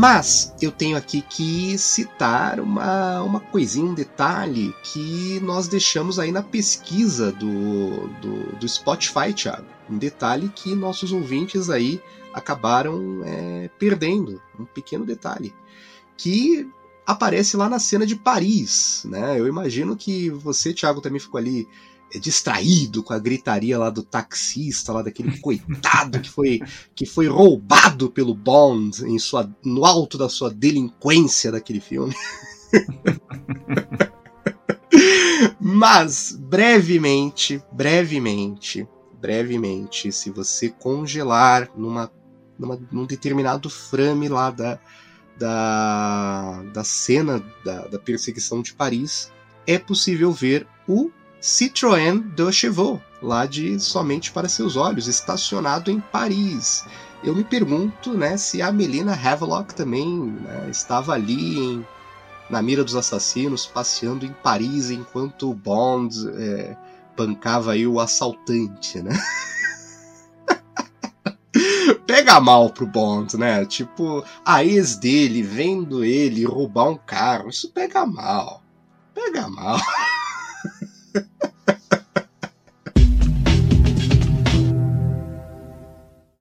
Mas eu tenho aqui que citar uma, uma coisinha, um detalhe que nós deixamos aí na pesquisa do, do, do Spotify, Thiago. Um detalhe que nossos ouvintes aí acabaram é, perdendo. Um pequeno detalhe. Que aparece lá na cena de Paris, né? Eu imagino que você, Thiago, também ficou ali distraído com a gritaria lá do taxista, lá daquele coitado que foi, que foi roubado pelo Bond em sua, no alto da sua delinquência daquele filme. Mas, brevemente, brevemente, brevemente, se você congelar numa, numa, num determinado frame lá da, da, da cena da, da perseguição de Paris, é possível ver o Citroën de Chevaux, lá de Somente para Seus Olhos, estacionado em Paris. Eu me pergunto né, se a Melina Havelock também né, estava ali em, na mira dos assassinos, passeando em Paris enquanto o Bond é, bancava aí o assaltante, né? Pega mal pro Bond, né? Tipo, a ex dele vendo ele roubar um carro, isso pega mal. Pega mal.